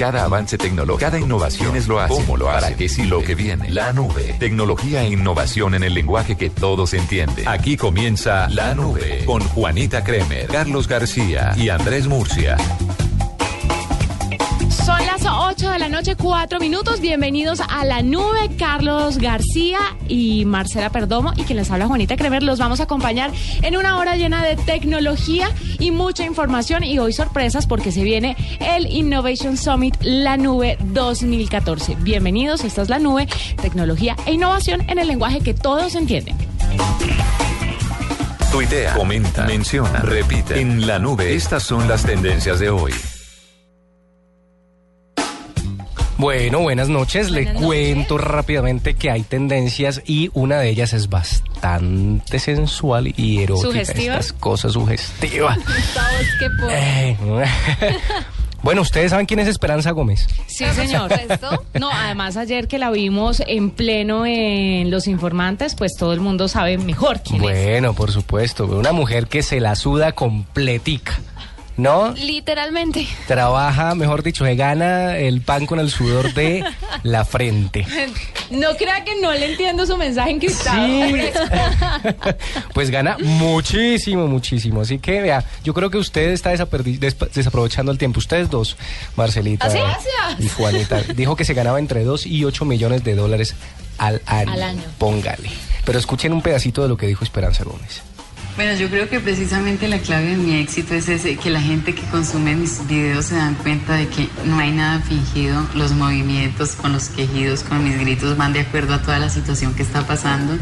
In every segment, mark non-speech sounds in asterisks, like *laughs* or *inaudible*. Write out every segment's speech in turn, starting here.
Cada avance tecnológico, cada innovación es lo hace. ¿Cómo lo hace? ¿Para qué sí lo que viene? La nube. Tecnología e innovación en el lenguaje que todos entienden. Aquí comienza La Nube con Juanita Kremer, Carlos García y Andrés Murcia. Son las 8 de la noche, 4 minutos. Bienvenidos a la nube. Carlos García y Marcela Perdomo y quien les habla Juanita Kremer. Los vamos a acompañar en una hora llena de tecnología y mucha información. Y hoy sorpresas porque se viene el Innovation Summit La Nube 2014. Bienvenidos, esta es la nube, tecnología e innovación en el lenguaje que todos entienden. Tuitea, comenta, menciona, repite. En la nube, estas son las tendencias de hoy. Bueno, buenas noches. Le cuento rápidamente que hay tendencias y una de ellas es bastante sensual y erótica. ¿Sugestiva? Estas cosas sugestivas. *laughs* Eh, *laughs* bueno, ustedes saben quién es Esperanza Gómez. Sí, señor. *laughs* No, además ayer que la vimos en pleno en Los Informantes, pues todo el mundo sabe mejor quién es. Bueno, por supuesto, una mujer que se la suda completica. ¿No? Literalmente. Trabaja, mejor dicho, se gana el pan con el sudor de la frente. No crea que no le entiendo su mensaje encriptado. Sí. *laughs* pues gana muchísimo, muchísimo. Así que vea, yo creo que usted está desaprovechando el tiempo. Ustedes dos, Marcelita ¿Ah, y Juanita, dijo que se ganaba entre 2 y 8 millones de dólares al año. Al año. Póngale. Pero escuchen un pedacito de lo que dijo Esperanza Gómez. Bueno, yo creo que precisamente la clave de mi éxito es ese, que la gente que consume mis videos se dan cuenta de que no hay nada fingido, los movimientos con los quejidos, con mis gritos van de acuerdo a toda la situación que está pasando.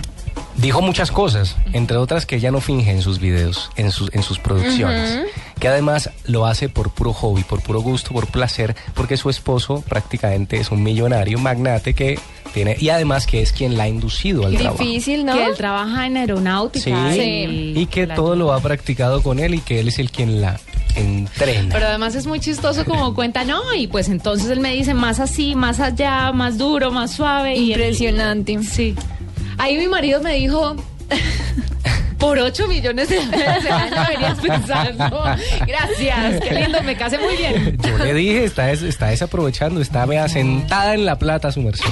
Dijo muchas cosas, entre otras que ella no finge en sus videos, en sus, en sus producciones. Que además lo hace por puro hobby, por puro gusto, por placer, porque su esposo prácticamente es un millonario magnate que tiene, y además que es quien la ha inducido al trabajo. Difícil, ¿no? Que él trabaja en aeronáutica. Sí, y, y que la- todo lo ha practicado con él y que él es el quien la entrena. Pero además es muy chistoso como *laughs* cuenta, no, y pues entonces él me dice más así, más allá, más duro, más suave. y él- Impresionante. sí. Ahí mi marido me dijo, por 8 millones de dólares al pensarlo. Gracias, qué lindo, me casé muy bien. Yo le dije, está, está desaprovechando, está vea, sentada en la plata su merced.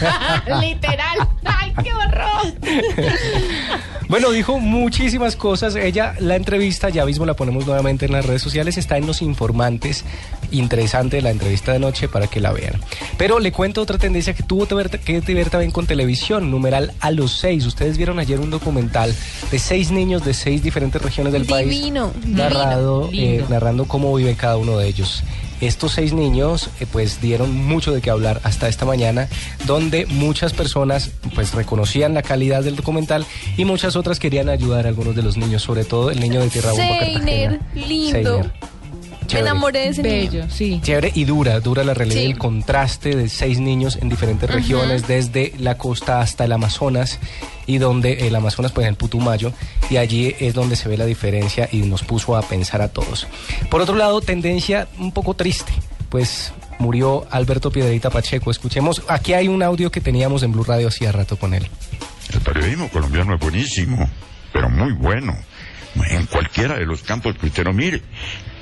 *laughs* Literal. Ay, qué horror. Bueno, dijo muchísimas cosas. Ella, la entrevista, ya mismo la ponemos nuevamente en las redes sociales, está en Los Informantes. Interesante la entrevista de noche para que la vean. Pero le cuento otra tendencia que tuvo que ver, también con televisión, numeral a los seis. Ustedes vieron ayer un documental de seis niños de seis diferentes regiones del país. Divino, Narrado, divino. eh, narrando cómo vive cada uno de ellos. Estos seis niños eh, pues dieron mucho de qué hablar hasta esta mañana, donde muchas personas pues reconocían la calidad del documental y muchas otras querían ayudar a algunos de los niños, sobre todo el niño de Tierra Bomba Cartagena. lindo. Seiner. Me enamoré de ese niño. Sí. Chévere y dura, dura la realidad Sí. el contraste de seis niños en diferentes regiones, desde la costa hasta el Amazonas, y donde el Amazonas, pues en el Putumayo, y allí es donde se ve la diferencia y nos puso a pensar a todos. Por otro lado, tendencia un poco triste, pues murió Alberto Piedrita Pacheco. Escuchemos, aquí hay un audio que teníamos en Blue Radio hacía rato con él. El periodismo colombiano es buenísimo, pero muy bueno. En cualquiera de los campos que usted lo mire,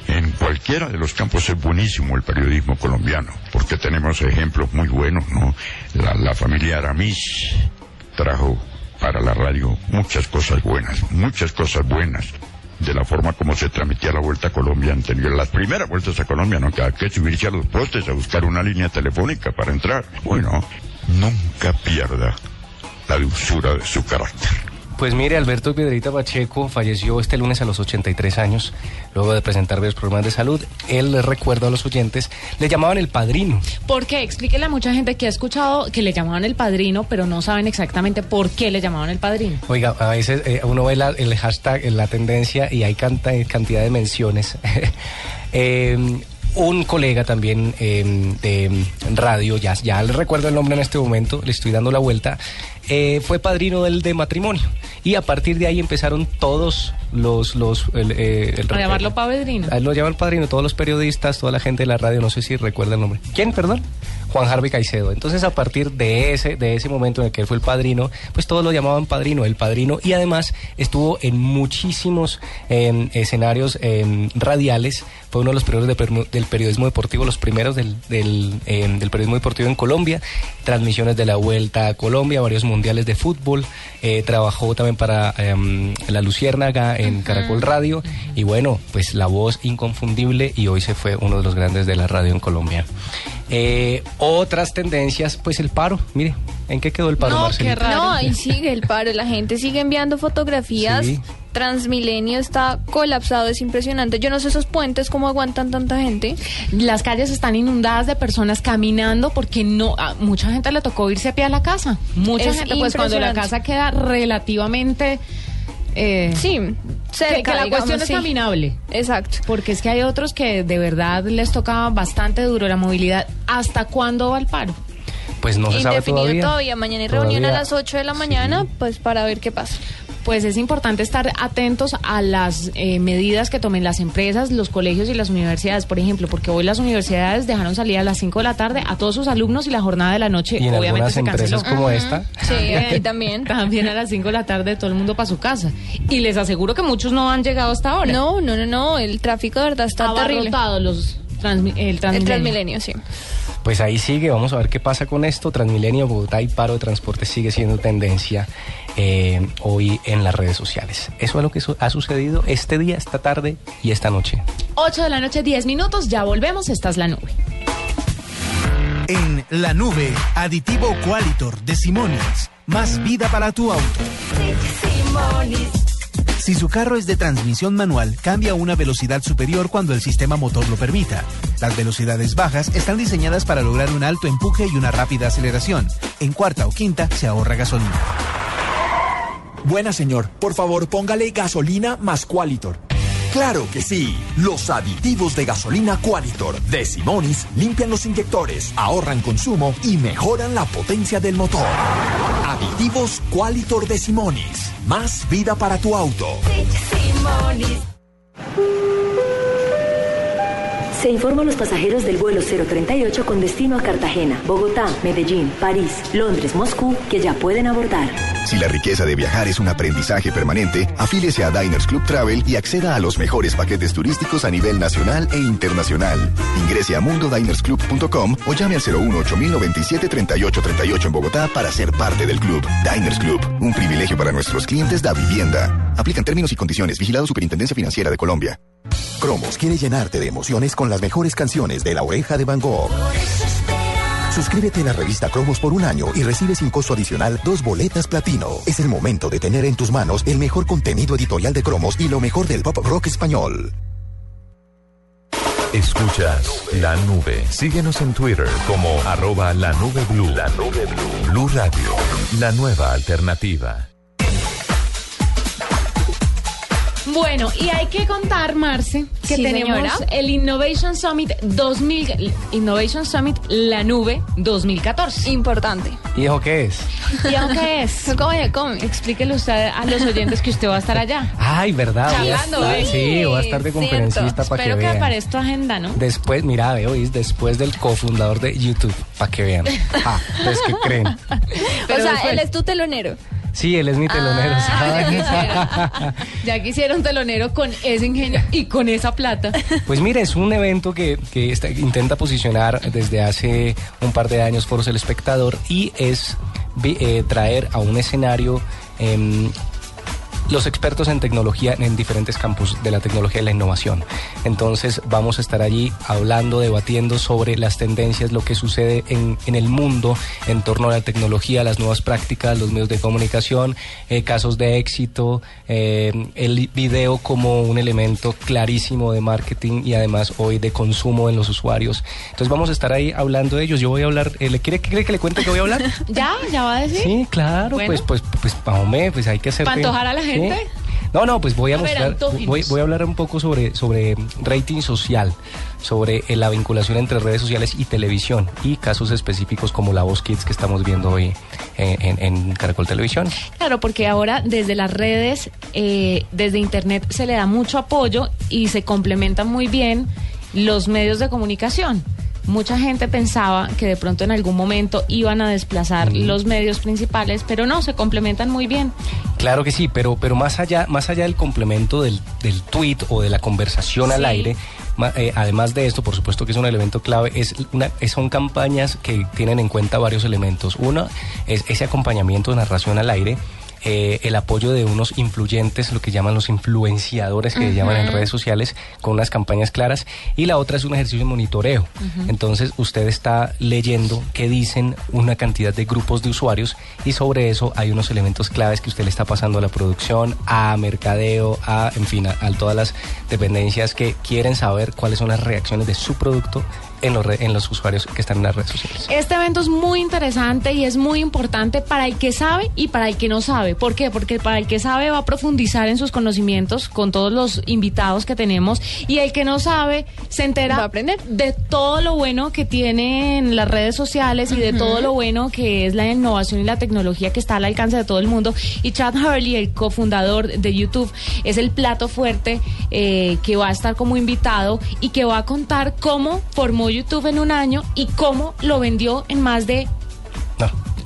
en cualquiera de los campos es buenísimo el periodismo colombiano, porque tenemos ejemplos muy buenos, ¿no? La, familia Aramis trajo para la radio muchas cosas buenas, muchas cosas buenas. De la forma como se transmitía la Vuelta a Colombia anterior, las primeras vueltas a Colombia, ¿no? Que que subirse a los postes a buscar una línea telefónica para entrar. Bueno, nunca pierda la dulzura de su carácter. Pues mire, Alberto Piedrita Pacheco falleció este lunes a los 83 años, luego de presentar varios problemas de salud. Él, les recuerdo a los oyentes, le llamaban el padrino. ¿Por qué? Explíquele a mucha gente que ha escuchado que le llamaban el padrino, pero no saben exactamente por qué le llamaban el padrino. Oiga, a veces eh, uno ve la- el hashtag, eh, la tendencia y hay canta- cantidad de menciones. *laughs* Eh, un colega también eh, de radio, ya, ya le recuerdo el nombre en este momento, le estoy dando la vuelta, eh, fue padrino del de matrimonio. Y a partir de ahí empezaron todos los... los el, eh, el- A llamarlo padrino. Lo llaman padrino, todos los periodistas, toda la gente de la radio, no sé si recuerda el nombre. ¿Quién, perdón? Juan Harvey Caicedo. Entonces, a partir de ese, de ese momento en el que él fue el padrino, pues todos lo llamaban padrino, el padrino, y además estuvo en muchísimos eh, escenarios eh, radiales. Fue uno de los primeros de del periodismo deportivo, los primeros del, del, eh, del periodismo deportivo en Colombia. Transmisiones de la Vuelta a Colombia, varios mundiales de fútbol. eh, trabajó también para La Luciérnaga en Caracol Radio. Y bueno, pues la voz inconfundible y hoy se fue uno de los grandes de la radio en Colombia. Eh, otras tendencias, pues el paro. Mire, ¿en qué quedó el paro, No, Marcelita? qué raro. No, ahí sigue el paro. La gente sigue enviando fotografías. Sí. Transmilenio está colapsado, es impresionante. Yo no sé esos puentes cómo aguantan tanta gente. Las calles están inundadas de personas caminando porque no a mucha gente le tocó irse a pie a la casa. Mucha Es gente, pues cuando la casa queda relativamente eh, Sí, cerca, que, que la digamos, cuestión es sí. caminable. Exacto. Porque es que hay otros que de verdad les toca bastante duro la movilidad. ¿Hasta cuándo va el paro? Pues no se sabe todavía. todavía. Mañana hay reunión a las 8 de la mañana, pues para ver qué pasa. Pues es importante estar atentos a las eh, medidas que tomen las empresas, los colegios y las universidades, por ejemplo, porque hoy las universidades dejaron salir a las 5 de la tarde a todos sus alumnos y la jornada de la noche Y en obviamente algunas se empresas canceló. como esta, Sí, *laughs* aquí también. También a las 5 de la tarde todo el mundo para su casa. Y les aseguro que muchos no han llegado hasta ahora. No, no, no, no. El tráfico de verdad está terrible. Abarrotado los transmi- el El Transmilenio. Transmilenio, sí. Pues ahí sigue, vamos a ver qué pasa con esto. Transmilenio, Bogotá y paro de transporte sigue siendo tendencia eh, hoy en las redes sociales. Eso es lo que ha sucedido este día, esta tarde y esta noche. 8 de la noche, 10 minutos, ya volvemos, esta es la nube. En la nube, aditivo Qualitor de Simonis. Más vida para tu auto. Si su carro es de transmisión manual, cambia a una velocidad superior cuando el sistema motor lo permita. Las velocidades bajas están diseñadas para lograr un alto empuje y una rápida aceleración. En cuarta o quinta se ahorra gasolina. Buena señor, por favor póngale gasolina más Qualitor. Claro que sí, los aditivos de gasolina Qualitor de Simonis limpian los inyectores, ahorran consumo y mejoran la potencia del motor. Aditivos Qualitor de Simonis, más vida para tu auto. Se informa a los pasajeros del vuelo 038 con destino a Cartagena, Bogotá, Medellín, París, Londres, Moscú, que ya pueden abordar. Si la riqueza de viajar es un aprendizaje permanente, afíliese a Diners Club Travel y acceda a los mejores paquetes turísticos a nivel nacional e internacional. Ingrese a mundodinersclub.com o llame al 01 8097 3838 en Bogotá para ser parte del club. Diners Club, un privilegio para nuestros clientes da vivienda. Aplican términos y condiciones. Vigilado Superintendencia Financiera de Colombia. Cromos quiere llenarte de emociones con las mejores canciones de La Oreja de Van Gogh. Suscríbete a la revista Cromos por un año y recibe sin costo adicional dos boletas platino. Es el momento de tener en tus manos el mejor contenido editorial de Cromos y lo mejor del pop rock español. Escuchas la nube. Síguenos en Twitter como arroba la nube blue. La nube blue. Blue Radio, la nueva alternativa. Bueno, y hay que contar, Marce, que Sí, tenemos señora. el Innovation Summit 2000, Innovation Summit La Nube 2014. Importante. ¿Y eso qué es? ¿Y aunque es? *laughs* Come, come. Explíquele usted a los oyentes que usted va a estar allá. Ay, ¿verdad? Voy a Charlando, estar- ¿eh? Sí, voy a estar de conferencista para que Espero que, vean. aparezca tu agenda, ¿no? Después, mira, ve, oís, después del cofundador de YouTube, para que vean. Ah, ¿ustedes qué creen? o sea, después- él es tu telonero. Sí, él es mi telonero, Ah, ya quisiera. *laughs* Ya quisiera un telonero con ese ingenio y con esa plata. Pues mire, es un evento que, que está- intenta posicionar desde hace un par de años Foros El Espectador y es eh, traer a un escenario em, los expertos en tecnología en diferentes campos de la tecnología y la innovación. Entonces vamos a estar allí hablando, debatiendo sobre las tendencias, lo que sucede en, en el mundo en torno a la tecnología, las nuevas prácticas, los medios de comunicación, eh, casos de éxito, eh, el video como un elemento clarísimo de marketing y además hoy de consumo en los usuarios. Entonces vamos a estar ahí hablando de ellos. Yo voy a hablar, eh, ¿le quiere, quiere que le cuente que voy a hablar? *laughs* ¿Ya? ¿Ya va a decir? Sí, claro, Bueno. pues, pues, pues, hombre, pues hay que hacer. ¿Pa' antojar a la gente? No, no, pues voy a, mostrar, voy, voy a hablar un poco sobre, sobre rating social, sobre eh, la vinculación entre redes sociales y televisión y casos específicos como la Voz Kids que estamos viendo hoy en, en- en Caracol Televisión. Claro, porque ahora desde las redes, eh, desde Internet, se le da mucho apoyo y se complementan muy bien los medios de comunicación. Mucha gente pensaba que de pronto en algún momento iban a desplazar los medios principales, pero no, se complementan muy bien. Claro que sí, pero, pero más allá, más allá del complemento del, del tweet o de la conversación al aire, eh, además de esto, por supuesto que es un elemento clave, es una, es- son campañas que tienen en cuenta varios elementos. Uno es ese acompañamiento de narración al aire. Eh, el apoyo de unos influyentes, lo que llaman los influenciadores que llaman en redes sociales, con unas campañas claras. Y la otra es un ejercicio de monitoreo. Entonces usted está leyendo qué dicen una cantidad de grupos de usuarios y sobre eso hay unos elementos claves que usted le está pasando a la producción, a mercadeo, a, en fin, a, a todas las dependencias que quieren saber cuáles son las reacciones de su producto en los, re- en los usuarios que están en las redes sociales. Este evento es muy interesante y es muy importante para el que sabe y para el que no sabe. ¿Por qué? Porque para el que sabe va a profundizar en sus conocimientos con todos los invitados que tenemos y el que no sabe se entera de todo lo bueno que tienen las redes sociales y de todo lo bueno que es la innovación y la tecnología que está al alcance de todo el mundo. Y Chad Hurley, el cofundador de YouTube, es el plato fuerte eh, que va a estar como invitado y que va a contar cómo formó YouTube en un año y cómo lo vendió en más de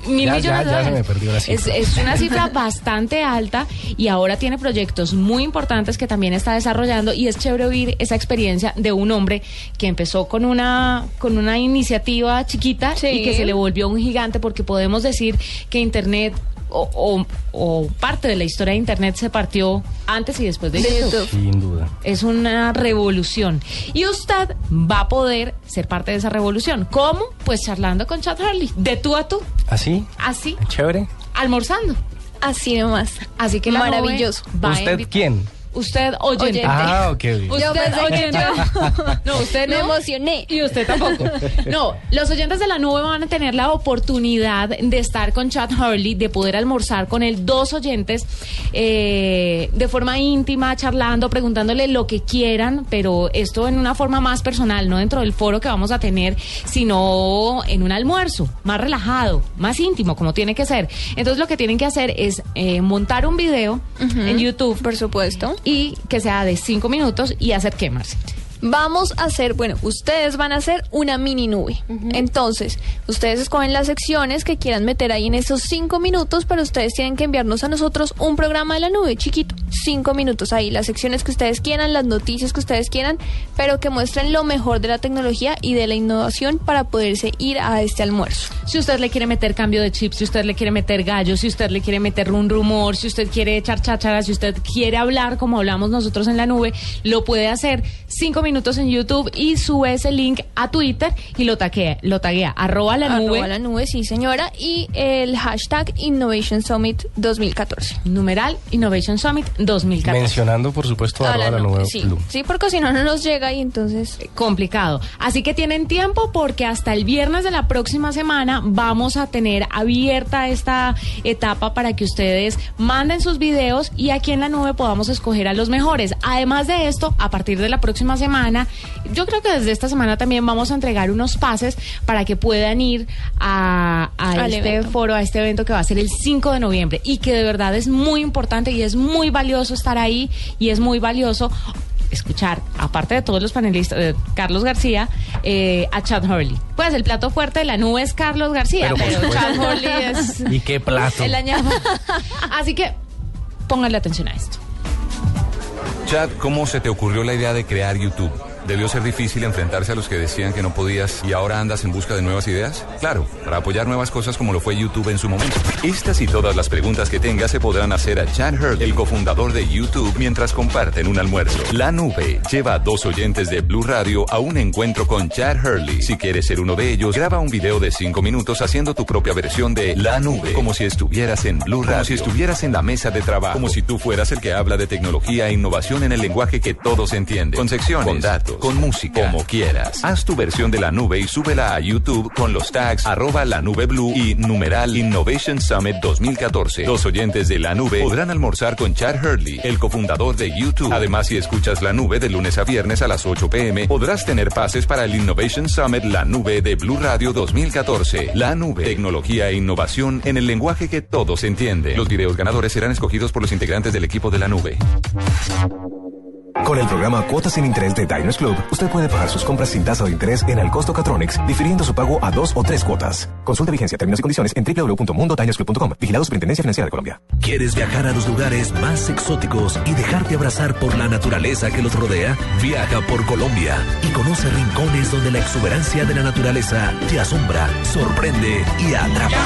mil Ya, millones ya, de ya se dólares. me perdió la Es, cifra. es una cifra *laughs* bastante alta y ahora tiene proyectos muy importantes que también está desarrollando y es chévere oír esa experiencia de un hombre que empezó con una con una iniciativa chiquita y que se le volvió un gigante porque podemos decir que internet o, o- o parte de la historia de internet se partió antes y después de, De YouTube. YouTube. Sin duda. Es una revolución. Y usted va a poder ser parte de esa revolución. ¿Cómo? Pues charlando con Chad Hurley, de tú a tú, ¿Así? así, Chévere. almorzando. Así nomás. Así que la Maravilloso. ¿Usted quién? Usted oyente. Ah, ok. Usted Yo pensé que oyente. *laughs* No, usted Me no. emocioné. Y usted tampoco. No, los oyentes de la nube van a tener la oportunidad de estar con Chad Hurley, de poder almorzar con él, dos oyentes, eh, de forma íntima, charlando, preguntándole lo que quieran, pero esto en una forma más personal, no dentro del foro que vamos a tener, sino en un almuerzo, más relajado, más íntimo, como tiene que ser. Entonces lo que tienen que hacer es eh, montar un video en YouTube. Por supuesto. Y que sea de cinco minutos y hacer qué, Marce. Vamos a hacer, bueno, ustedes van a hacer una mini nube. Entonces, ustedes escogen las secciones que quieran meter ahí en esos cinco minutos, pero ustedes tienen que enviarnos a nosotros un programa de la nube chiquito. Cinco minutos ahí, las secciones que ustedes quieran, las noticias que ustedes quieran, pero que muestren lo mejor de la tecnología y de la innovación para poderse ir a este almuerzo. Si usted le quiere meter cambio de chip, si usted le quiere meter gallo, si usted le quiere meter un rumor, si usted quiere echar cháchara, si usted quiere hablar como hablamos nosotros en la nube, lo puede hacer cinco minutos en YouTube y sube ese link a Twitter y lo taguea, lo taguea, arroba la nube. Arroba la nube, sí señora, y el hashtag Innovation Summit 2014. Numeral Innovation Summit 2014. Mencionando, por supuesto, A arroba la nube sí. Blue. sí, porque si no, no nos llega y entonces... complicado. Así que tienen tiempo porque hasta el viernes de la próxima semana vamos a tener abierta esta etapa para que ustedes manden sus videos y aquí en la nube podamos escoger a los mejores. Además de esto, a partir de la próxima semana, yo creo que desde esta semana también vamos a entregar unos pases para que puedan ir a, este evento. foro, a este evento que va a ser el 5 de noviembre y que de verdad es muy importante y es muy valioso estar ahí y es muy valioso escuchar, aparte de todos los panelistas, de Carlos García, eh, a Chad Hurley. Pues el plato fuerte de la nube es Carlos García, Pero. Chad Hurley es *laughs* ¿Y qué plato? el añado. Así que pónganle atención a esto. Chad, ¿cómo se te ocurrió la idea de crear YouTube? ¿Debió ser difícil enfrentarse a los que decían que no podías y ahora andas en busca de nuevas ideas? Claro, para apoyar nuevas cosas como lo fue YouTube en su momento. Estas y todas las preguntas que tengas se podrán hacer a Chad Hurley, el cofundador de YouTube, mientras comparten un almuerzo. La nube lleva a dos oyentes de Blue Radio a un encuentro con Chad Hurley. Si quieres ser uno de ellos, graba un video de cinco minutos haciendo tu propia versión de La Nube, como si estuvieras en Blue Radio, como si estuvieras en la mesa de trabajo, como si tú fueras el que habla de tecnología e innovación en el lenguaje que todos entienden, con secciones, con datos, con música, como quieras. Haz tu versión de la nube y súbela a YouTube con los tags arroba la nube blue y numeral Innovation Summit 2014. Los oyentes de la nube podrán almorzar con Chad Hurley, el cofundador de YouTube. Además, si escuchas la nube de lunes a viernes a las 8 pm, podrás tener pases para el Innovation Summit La Nube de Blue Radio 2014. La nube, tecnología e innovación en el lenguaje que todos entienden. Los videos ganadores serán escogidos por los integrantes del equipo de la nube. Con el programa Cuotas sin Interés de Diners Club, usted puede pagar sus compras sin tasa de interés en el costo Catronics, difiriendo su pago a dos o tres cuotas. Consulta vigencia, términos y condiciones en www.mundodinersclub.com. Vigilado Superintendencia Financiera de Colombia. ¿Quieres viajar a los lugares más exóticos y dejarte abrazar por la naturaleza que los rodea? Viaja por Colombia y conoce rincones donde la exuberancia de la naturaleza te asombra, sorprende y atrapa.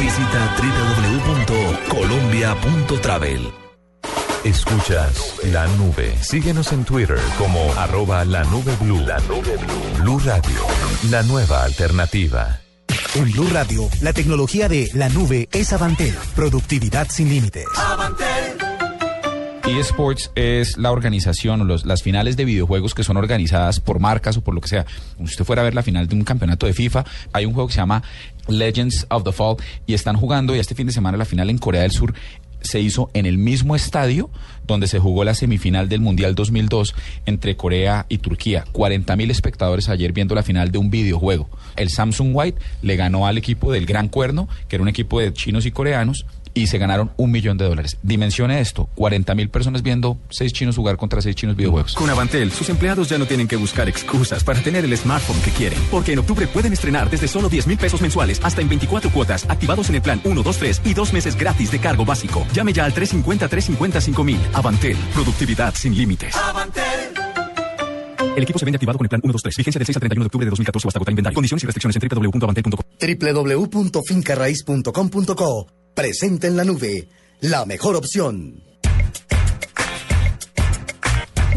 Visita www.colombia.travel. Escuchas la nube. Síguenos en Twitter como arroba la nube blue. La nube blue. Blue Radio, la nueva alternativa. En Blue Radio, la tecnología de la nube es Avantel. Productividad sin límites. eSports es la organización los- las finales de videojuegos que son organizadas por marcas o por lo que sea. Si usted fuera a ver la final de un campeonato de FIFA, hay un juego que se llama Legends of the Fall y están jugando y este fin de semana la final en Corea del Sur se hizo en el mismo estadio donde se jugó la semifinal del Mundial 2002 entre Corea y Turquía. 40 mil espectadores ayer viendo la final de un videojuego. El Samsung White le ganó al equipo del Gran Cuerno, que era un equipo de chinos y coreanos, y se ganaron un millón de dólares. Dimensione esto, 40 mil personas viendo seis chinos jugar contra seis chinos videojuegos. Con Avantel, sus empleados ya no tienen que buscar excusas para tener el smartphone que quieren. Porque en octubre pueden estrenar desde solo 10 mil pesos mensuales hasta en 24 cuotas, activados en el plan 1, 2, 3 y dos meses gratis de cargo básico. Llame ya al 350-350-5000. Avantel, productividad sin límites. El equipo se vende activado con el plan 1, 2, 3. Vigencia del 6 al 31 de octubre de 2014 o hasta agotar inventario. Condiciones y restricciones en www.avantel.com. www.fincarraiz.com.co Presente en la nube. La mejor opción.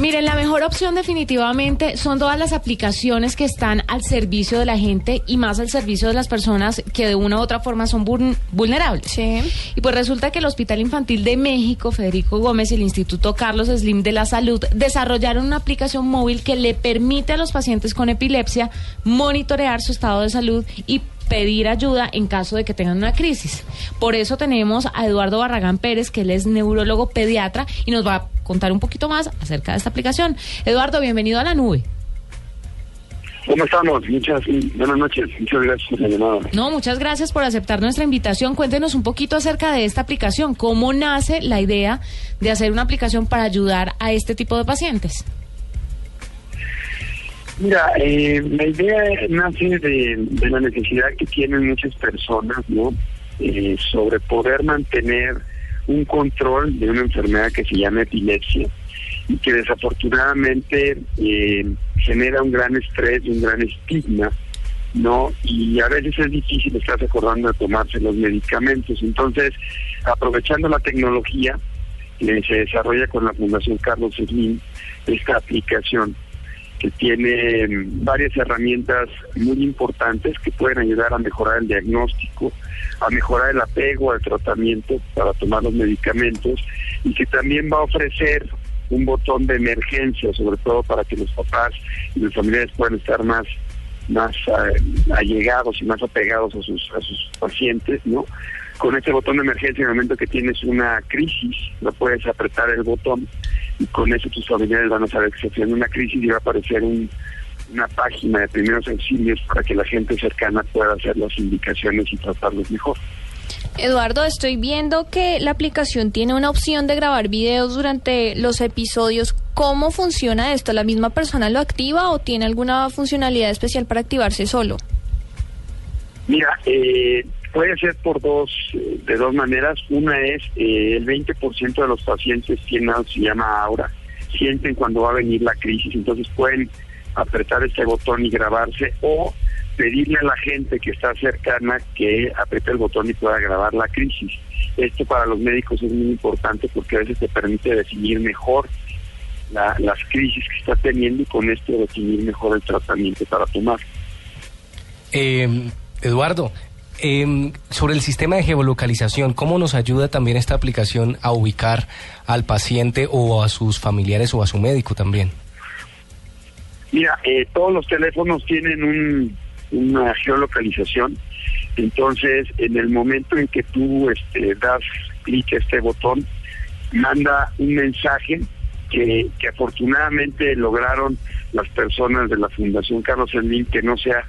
Miren, la mejor opción definitivamente son todas las aplicaciones que están al servicio de la gente y más al servicio de las personas que de una u otra forma son vuln- vulnerables. Y pues resulta que el Hospital Infantil de México, Federico Gómez y el Instituto Carlos Slim de la Salud desarrollaron una aplicación móvil que le permite a los pacientes con epilepsia monitorear su estado de salud y pedir ayuda en caso de que tengan una crisis. Por eso tenemos a Eduardo Barragán Pérez, que él es neurólogo pediatra y nos va a contar un poquito más acerca de esta aplicación. Eduardo, bienvenido a la nube. ¿Cómo estamos? Muchas buenas noches. Muchas gracias por la llamada. No, muchas gracias por aceptar nuestra invitación. Cuéntenos un poquito acerca de esta aplicación. ¿Cómo nace la idea de hacer una aplicación para ayudar a este tipo de pacientes? Mira, eh, la idea nace de, la necesidad que tienen muchas personas, ¿no? Eh, sobre poder mantener un control de una enfermedad que se llama epilepsia y que desafortunadamente eh, genera un gran estrés y un gran estigma, ¿no? Y a veces es difícil estar acordando de tomarse los medicamentos. Entonces, aprovechando la tecnología, se desarrolla con la Fundación Carlos Slim esta aplicación que tiene mm, varias herramientas muy importantes que pueden ayudar a mejorar el diagnóstico, a mejorar el apego al tratamiento para tomar los medicamentos y que también va a ofrecer un botón de emergencia, sobre todo para que los papás y los familiares puedan estar más más eh, allegados y más apegados a sus a sus pacientes, ¿no? Con este botón de emergencia, en el momento que tienes una crisis, lo puedes apretar el botón y con eso tus familiares van a saber que se tiene una crisis y va a aparecer un, una página de primeros auxilios para que la gente cercana pueda hacer las indicaciones y tratarlos mejor. Eduardo, estoy viendo que la aplicación tiene una opción de grabar videos durante los episodios. ¿Cómo funciona esto? ¿La misma persona lo activa o tiene alguna funcionalidad especial para activarse solo? Mira, eh, puede ser por dos, eh, de dos maneras. Una es eh, el 20% de los pacientes tienen se llama aura, sienten cuando va a venir la crisis, entonces pueden apretar este botón y grabarse o pedirle a la gente que está cercana que apriete el botón y pueda grabar la crisis. Esto para los médicos es muy importante porque a veces te permite definir mejor la- las crisis que está teniendo y con esto definir mejor el tratamiento para tomar. Eh, Eduardo, em, sobre el sistema de geolocalización, ¿cómo nos ayuda también esta aplicación a ubicar al paciente o a sus familiares o a su médico también? Mira, eh, todos los teléfonos tienen un, una geolocalización, entonces en el momento en que tú este, das clic a este botón, manda un mensaje que, que afortunadamente lograron las personas de la Fundación Carlos Slim que no sea,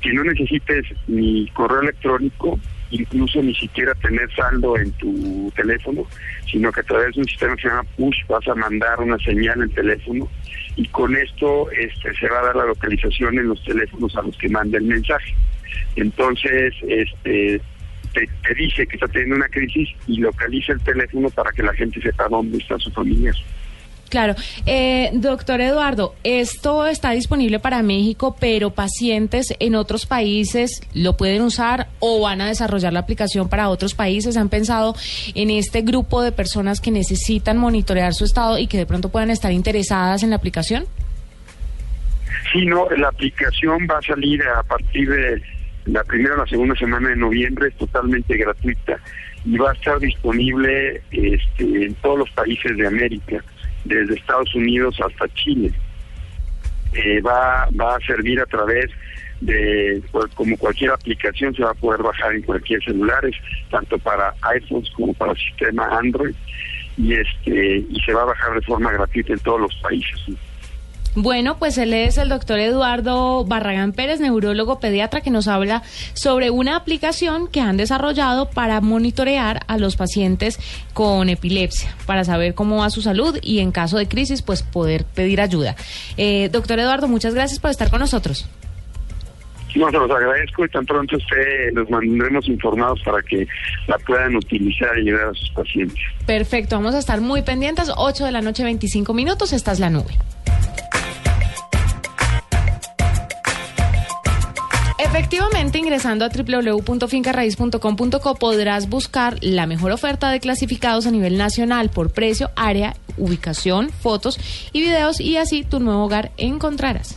que no necesites ni correo electrónico, incluso ni siquiera tener saldo en tu teléfono, sino que a través de un sistema que se llama push vas a mandar una señal en teléfono y con esto este, se va a dar la localización en los teléfonos a los que manda el mensaje. Entonces, este te, te dice que está teniendo una crisis y localiza el teléfono para que la gente sepa dónde está su familia. Claro. Eh, doctor Eduardo, esto está disponible para México, pero pacientes en otros países lo pueden usar o van a desarrollar la aplicación para otros países. ¿Han pensado en este grupo de personas que necesitan monitorear su estado y que de pronto puedan estar interesadas en la aplicación? Sí, no, la aplicación va a salir a partir de la primera o la segunda semana de noviembre, es totalmente gratuita y va a estar disponible este, en todos los países de América, desde Estados Unidos hasta Chile. Eh, va, va a servir a través de, pues, como cualquier aplicación, se va a poder bajar en cualquier celular, tanto para iPhones como para el sistema Android, y, este, y se va a bajar de forma gratuita en todos los países. Bueno, pues él es el doctor Eduardo Barragán Pérez, neurólogo pediatra, que nos habla sobre una aplicación que han desarrollado para monitorear a los pacientes con epilepsia, para saber cómo va su salud y en caso de crisis, pues poder pedir ayuda. Eh, doctor Eduardo, muchas gracias por estar con nosotros. No, se los agradezco y tan pronto usted los mantendremos informados para que la puedan utilizar y ayudar a sus pacientes. Perfecto, vamos a estar muy pendientes. 8 de la noche, 25 minutos. Esta es la nube. Efectivamente, ingresando a www.fincarraiz.com.co podrás buscar la mejor oferta de clasificados a nivel nacional por precio, área, ubicación, fotos y videos y así tu nuevo hogar encontrarás.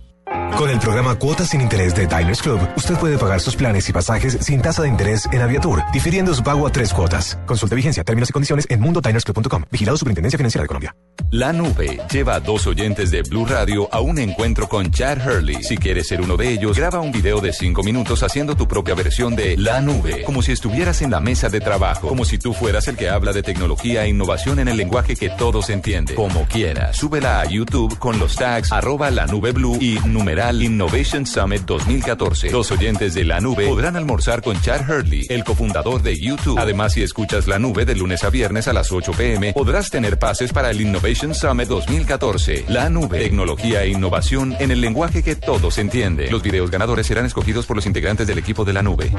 Con el programa Cuotas sin Interés de Diners Club, usted puede pagar sus planes y pasajes sin tasa de interés en Aviatur, difiriendo su pago a tres cuotas. Consulte vigencia, términos y condiciones en mundodinersclub.com. Vigilado Superintendencia Financiera de Colombia. La nube lleva a dos oyentes de Blue Radio a un encuentro con Chad Hurley. Si quieres ser uno de ellos, graba un video de cinco minutos haciendo tu propia versión de La nube, como si estuvieras en la mesa de trabajo, como si tú fueras el que habla de tecnología e innovación en el lenguaje que todos entienden. Como quieras, súbela a YouTube con los tags arroba la nube y numeral Innovation Summit 2014. Los oyentes de La Nube podrán almorzar con Chad Hurley, el cofundador de YouTube. Además, si escuchas La Nube de lunes a viernes a las 8 pm, podrás tener pases para el Innovation Summit 2014. La Nube, tecnología e innovación en el lenguaje que todos entienden. Los videos ganadores serán escogidos por los integrantes del equipo de La Nube.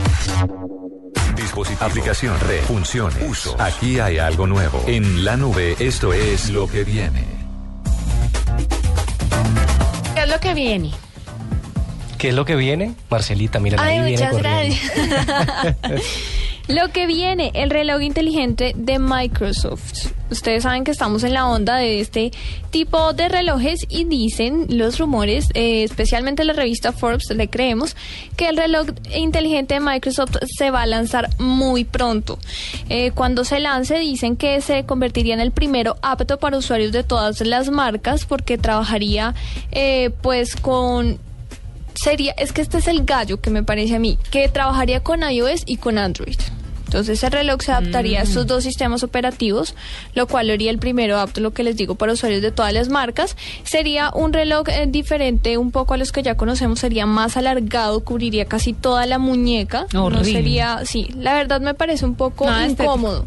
Dispositivo, aplicación, red, funciones, uso. Aquí hay algo nuevo. En La Nube, esto es lo que viene. ¿Qué es lo que viene? ¿Qué es lo que viene? Marcelita, mira, Ay, ahí viene muchas corriendo. gracias. *laughs* Lo que viene, el reloj inteligente de Microsoft. Ustedes saben que estamos en la onda de este tipo de relojes y dicen los rumores, eh, especialmente la revista Forbes, le creemos, que el reloj inteligente de Microsoft se va a lanzar muy pronto. Eh, cuando se lance dicen que se convertiría en el primero apto para usuarios de todas las marcas porque trabajaría eh, pues con sería, es que este es el gallo que me parece a mí, que trabajaría con iOS y con Android. Entonces el reloj se adaptaría a estos dos sistemas operativos, lo cual haría el primero apto, lo que les digo, para usuarios de todas las marcas. Sería un reloj eh, diferente un poco a los que ya conocemos, sería más alargado, cubriría casi toda la muñeca. No Horrible. sería, sí, la verdad me parece un poco Nada estético.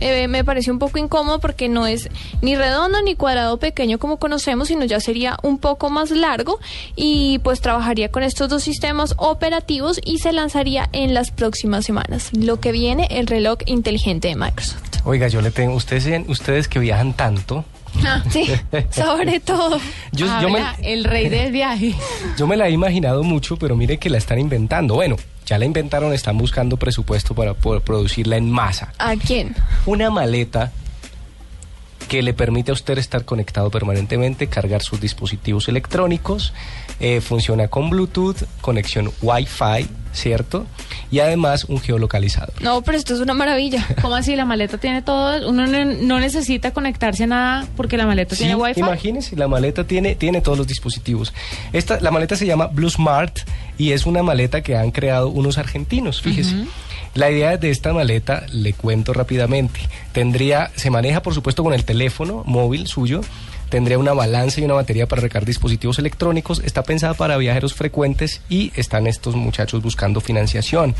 Eh, me parece un poco incómodo porque no es ni redondo ni cuadrado pequeño como conocemos, sino ya sería un poco más largo y pues trabajaría con estos dos sistemas operativos y se lanzaría en las próximas semanas. Lo que viene, el reloj inteligente de Microsoft. Oiga, yo le tengo, ustedes, ustedes que viajan tanto, *laughs* Sí, sobre todo. Yo, yo me, Habla el rey del viaje. *laughs* yo me la he imaginado mucho, pero mire que la están inventando. Bueno, ya la inventaron, están buscando presupuesto para poder producirla en masa. ¿A quién? Una maleta que le permite a usted estar conectado permanentemente, cargar sus dispositivos electrónicos, eh, funciona con Bluetooth, conexión Wi-Fi, ¿cierto? Y además un geolocalizador. No, pero esto es una maravilla. *laughs* ¿Cómo así? La maleta tiene todo. Uno no, no necesita conectarse a nada porque la maleta Sí, tiene wifi. imagínese, la maleta tiene, tiene todos los dispositivos. Esta, la maleta se llama Blue Smart y es una maleta que han creado unos argentinos, fíjese. La idea de esta maleta, le cuento rápidamente, tendría, se maneja por supuesto con el teléfono móvil suyo, tendría una balanza y una batería para recargar dispositivos electrónicos, está pensada para viajeros frecuentes y están estos muchachos buscando financiación.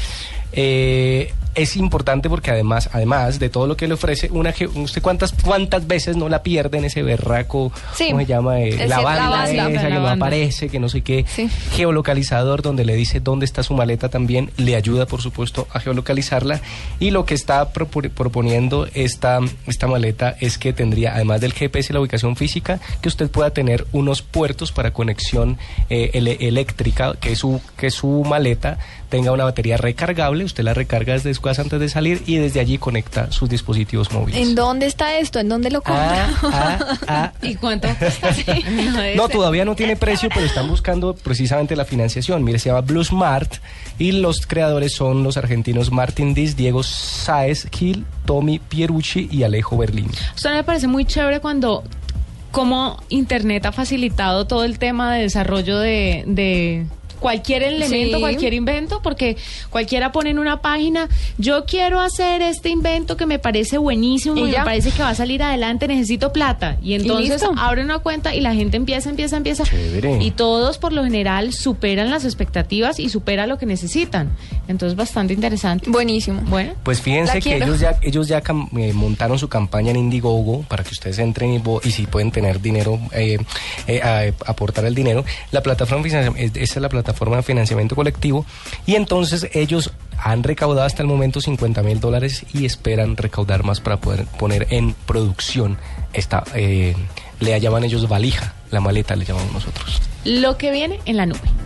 Eh, es importante porque además, además de todo lo que le ofrece, una usted cuántas cuántas veces no la pierde en ese berraco, Sí. ¿cómo se llama? Eh, Es la la banda banda, esa la que no banda. aparece, que no sé qué. Geolocalizador donde le dice dónde está su maleta también, le ayuda por supuesto a geolocalizarla. Y lo que está propo- proponiendo esta, esta maleta es que tendría, además del GPS y la ubicación física, que usted pueda tener unos puertos para conexión eh, ele- eléctrica, que su, que su maleta tenga una batería recargable, usted la recarga desde su casa antes de salir y desde allí conecta sus dispositivos móviles. ¿En dónde está esto? ¿En dónde lo compra? *laughs* ¿Y cuánto *laughs* cuesta? No, todavía no tiene precio, pero están buscando precisamente la financiación. Mire, se llama Blue Smart y los creadores son los argentinos Martin Diz, Diego Saez Gil, Tommy Pierucci y Alejo Berlín. Esto me parece muy chévere cuando como Internet ha facilitado todo el tema de desarrollo de, de cualquier elemento, Sí. cualquier invento, porque cualquiera pone en una página, yo quiero hacer este invento que me parece buenísimo, Y y me ya. parece que va a salir adelante, necesito plata. Y entonces abre una cuenta y la gente empieza, empieza, empieza. Chévere. Y todos por lo general superan las expectativas y supera lo que necesitan. Entonces bastante interesante. Buenísimo. Bueno. Pues fíjense que ellos ya, ellos ya eh, montaron su campaña en Indiegogo para que ustedes entren y, y si pueden tener dinero, eh, eh, a- aportar el dinero. La plataforma es- esa es la plataforma de financiamiento colectivo y entonces ellos han recaudado hasta el momento 50 mil dólares y esperan recaudar más para poder poner en producción esta, eh, le llaman ellos valija, la maleta le llamamos nosotros. Lo que viene en la nube.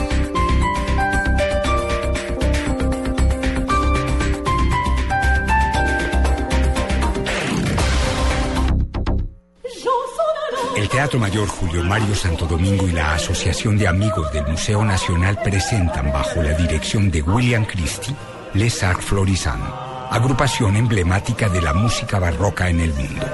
Teatro Mayor Julio Mario Santo Domingo y la Asociación de Amigos del Museo Nacional presentan bajo la dirección de William Christie Les Arts Florissant, agrupación emblemática de la música barroca en el mundo.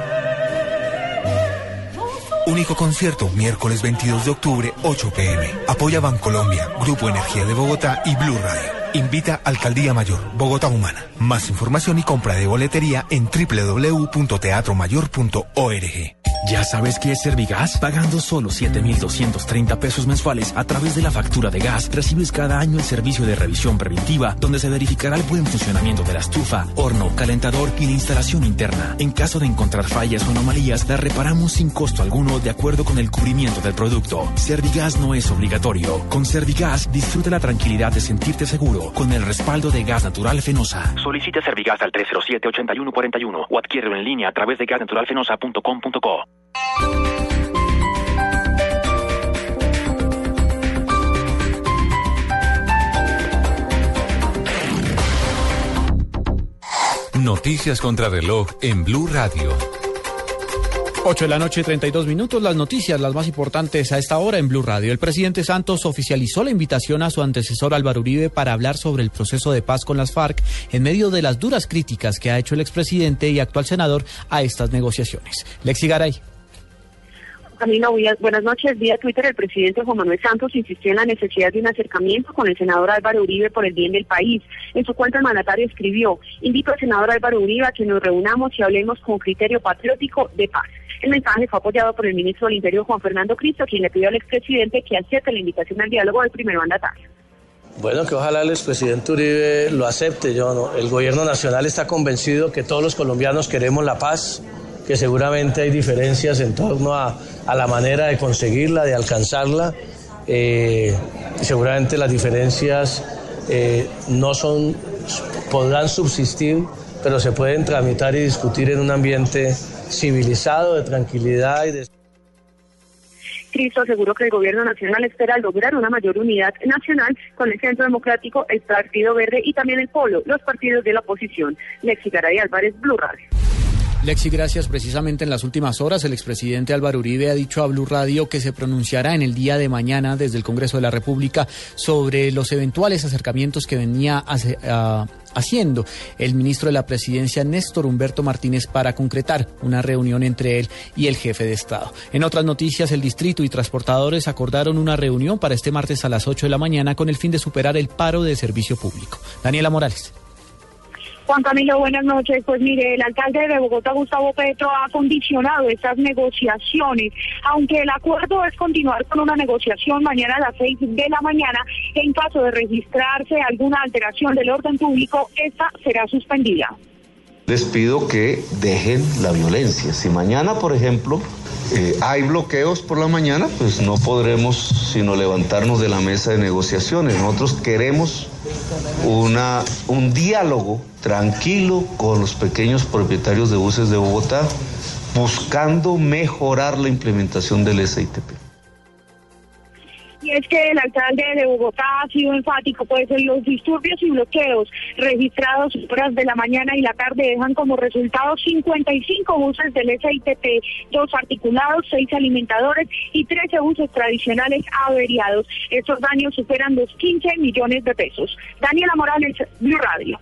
Único concierto miércoles 22 de octubre, 8 pm. Apoya Bancolombia, Grupo Energía de Bogotá y Blue Radio. Invita Alcaldía Mayor, Bogotá Humana. Más información y compra de boletería en www.teatromayor.org. ¿Ya sabes qué es Servigas? Pagando solo 7,230 pesos mensuales a través de la factura de gas, recibes cada año el servicio de revisión preventiva, donde se verificará el buen funcionamiento de la estufa, horno, calentador y la instalación interna. En caso de encontrar fallas o anomalías, la reparamos sin costo alguno de acuerdo con el cubrimiento del producto. Servigas no es obligatorio. Con Servigas, disfruta la tranquilidad de sentirte seguro con el respaldo de gas natural Fenosa. Solicita Servigas al 307-8141 o adquiérelo en línea a través de gasnaturalfenosa.com.co. Noticias contra reloj en Blue Radio. 8 de la noche, 32 minutos. Las noticias, las más importantes a esta hora en Blue Radio. El presidente Santos oficializó la invitación a su antecesor Álvaro Uribe para hablar sobre el proceso de paz con las FARC en medio de las duras críticas que ha hecho el expresidente y actual senador a estas negociaciones. Lexi Garay. Camilo, buenas- noches. Vía Twitter, el presidente Juan Manuel Santos insistió en la necesidad de un acercamiento con el senador Álvaro Uribe por el bien del país. En su cuenta, el mandatario escribió, invito al senador Álvaro Uribe a que nos reunamos y hablemos con criterio patriótico de paz. El mensaje fue apoyado por el ministro del Interior, Juan Fernando Cristo, quien le pidió al expresidente que acepte la invitación al diálogo del primer mandatario. Bueno, que ojalá el expresidente Uribe lo acepte. Yo no. El gobierno nacional está convencido que todos los colombianos queremos la paz, que seguramente hay diferencias en torno a, a la manera de conseguirla, de alcanzarla. Eh, seguramente las diferencias eh, no son, podrán subsistir, pero se pueden tramitar y discutir en un ambiente civilizado, de tranquilidad y de... Cristo aseguró que el gobierno nacional espera lograr una mayor unidad nacional con el Centro Democrático, el Partido Verde y también el Polo, los partidos de la oposición. Lexi Garay Álvarez, Blue Radio. Lexi, gracias. Precisamente en las últimas horas, el expresidente Álvaro Uribe ha dicho a Blue Radio que se pronunciará en el día de mañana desde el Congreso de la República sobre los eventuales acercamientos que venía uh, haciendo el ministro de la Presidencia, Néstor Humberto Martínez, para concretar una reunión entre él y el jefe de Estado. En otras noticias, el distrito y transportadores acordaron una reunión para este martes a las 8 de la mañana con el fin de superar el paro de servicio público. Daniela Morales. Juan Camilo, buenas noches. Pues mire, el alcalde de Bogotá, Gustavo Petro, ha condicionado estas negociaciones, aunque el acuerdo es continuar con una negociación mañana a las seis de la mañana. En caso de registrarse alguna alteración del orden público, esta será suspendida. Les pido que dejen la violencia. Si mañana, por ejemplo, eh, hay bloqueos por la mañana, pues no podremos sino levantarnos de la mesa de negociaciones. Nosotros queremos una, un diálogo tranquilo con los pequeños propietarios de buses de Bogotá, buscando mejorar la implementación del SITP. Y es que el alcalde de Bogotá ha sido enfático, pues los disturbios y bloqueos registrados horas de la mañana y la tarde dejan como resultado 55 buses del SITP, dos articulados, seis alimentadores y 13 buses tradicionales averiados. Estos daños superan los 15 millones de pesos. Daniela Morales, Blue Radio.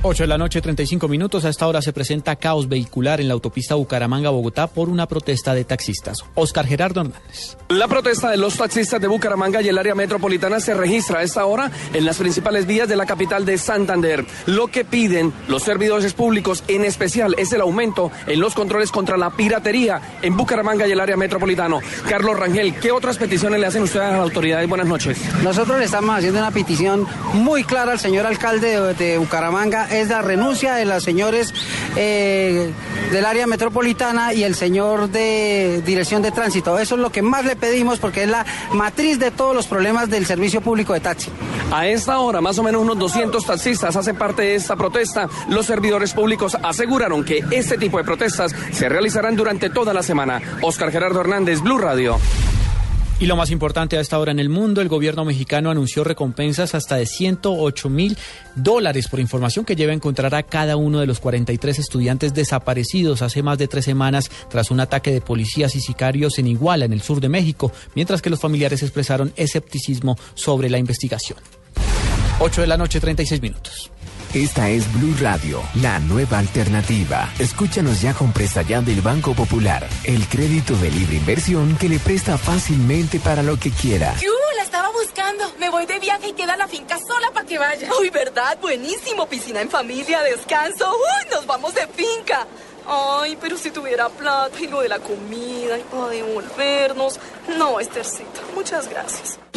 8 de la noche, 35 minutos. A esta hora se presenta caos vehicular en la autopista Bucaramanga-Bogotá por una protesta de taxistas. Oscar Gerardo Hernández. La protesta de los taxistas de Bucaramanga y el área metropolitana se registra a esta hora en las principales vías de la capital de Santander. Lo que piden los servidores públicos, en especial, es el aumento en los controles contra la piratería en Bucaramanga y el área metropolitano. Carlos Rangel, ¿qué otras peticiones le hacen ustedes a las autoridades? Buenas noches. Nosotros le estamos haciendo una petición muy clara al señor alcalde de, de Bucaramanga es la renuncia de los señores eh, del área metropolitana y el señor de Dirección de Tránsito. Eso es lo que más le pedimos porque es la matriz de todos los problemas del servicio público de taxi. A esta hora, más o menos unos 200 taxistas hacen parte de esta protesta. Los servidores públicos aseguraron que este tipo de protestas se realizarán durante toda la semana. Oscar Gerardo Hernández, Blue Radio. Y lo más importante a esta hora en el mundo, el gobierno mexicano anunció recompensas hasta de 108 mil dólares por información que lleva a encontrar a cada uno de los 43 estudiantes desaparecidos hace más de tres semanas tras un ataque de policías y sicarios en Iguala, en el sur de México, mientras que los familiares expresaron escepticismo sobre la investigación. 8 de la noche, 36 minutos. Esta es Blue Radio, la nueva alternativa. Escúchanos ya con presta ya del Banco Popular, el crédito de libre inversión que le presta fácilmente para lo que quiera. ¡Yu! La estaba buscando. Me voy de viaje y queda la finca sola para que vaya. Uy, ¿verdad? Buenísimo. Piscina en familia, descanso. Uy, nos vamos de finca. Ay, pero si tuviera plata y lo de la comida y para devolvernos. No, Estercita, muchas gracias.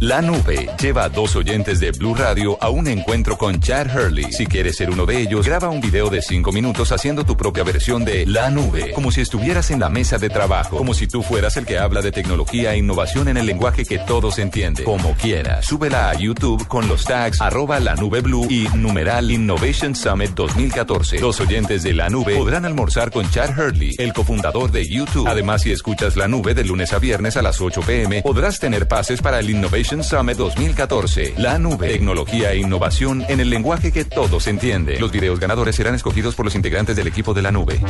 La nube lleva a dos oyentes de Blue Radio a un encuentro con Chad Hurley. Si quieres ser uno de ellos, graba un video de cinco minutos haciendo tu propia versión de La nube, como si estuvieras en la mesa de trabajo, como si tú fueras el que habla de tecnología e innovación en el lenguaje que todos entienden, como quieras. Súbela a YouTube con los tags arroba la nube blue y numeral Innovation Summit 2014. Los oyentes de La nube podrán almorzar con Chad Hurley, el cofundador de YouTube. Además, si escuchas La nube de lunes a viernes a las 8 pm, podrás tener pases para el Innovation Summit 2014. La nube, tecnología e innovación en el lenguaje que todos entienden. Los videos ganadores serán escogidos por los integrantes del equipo de la nube.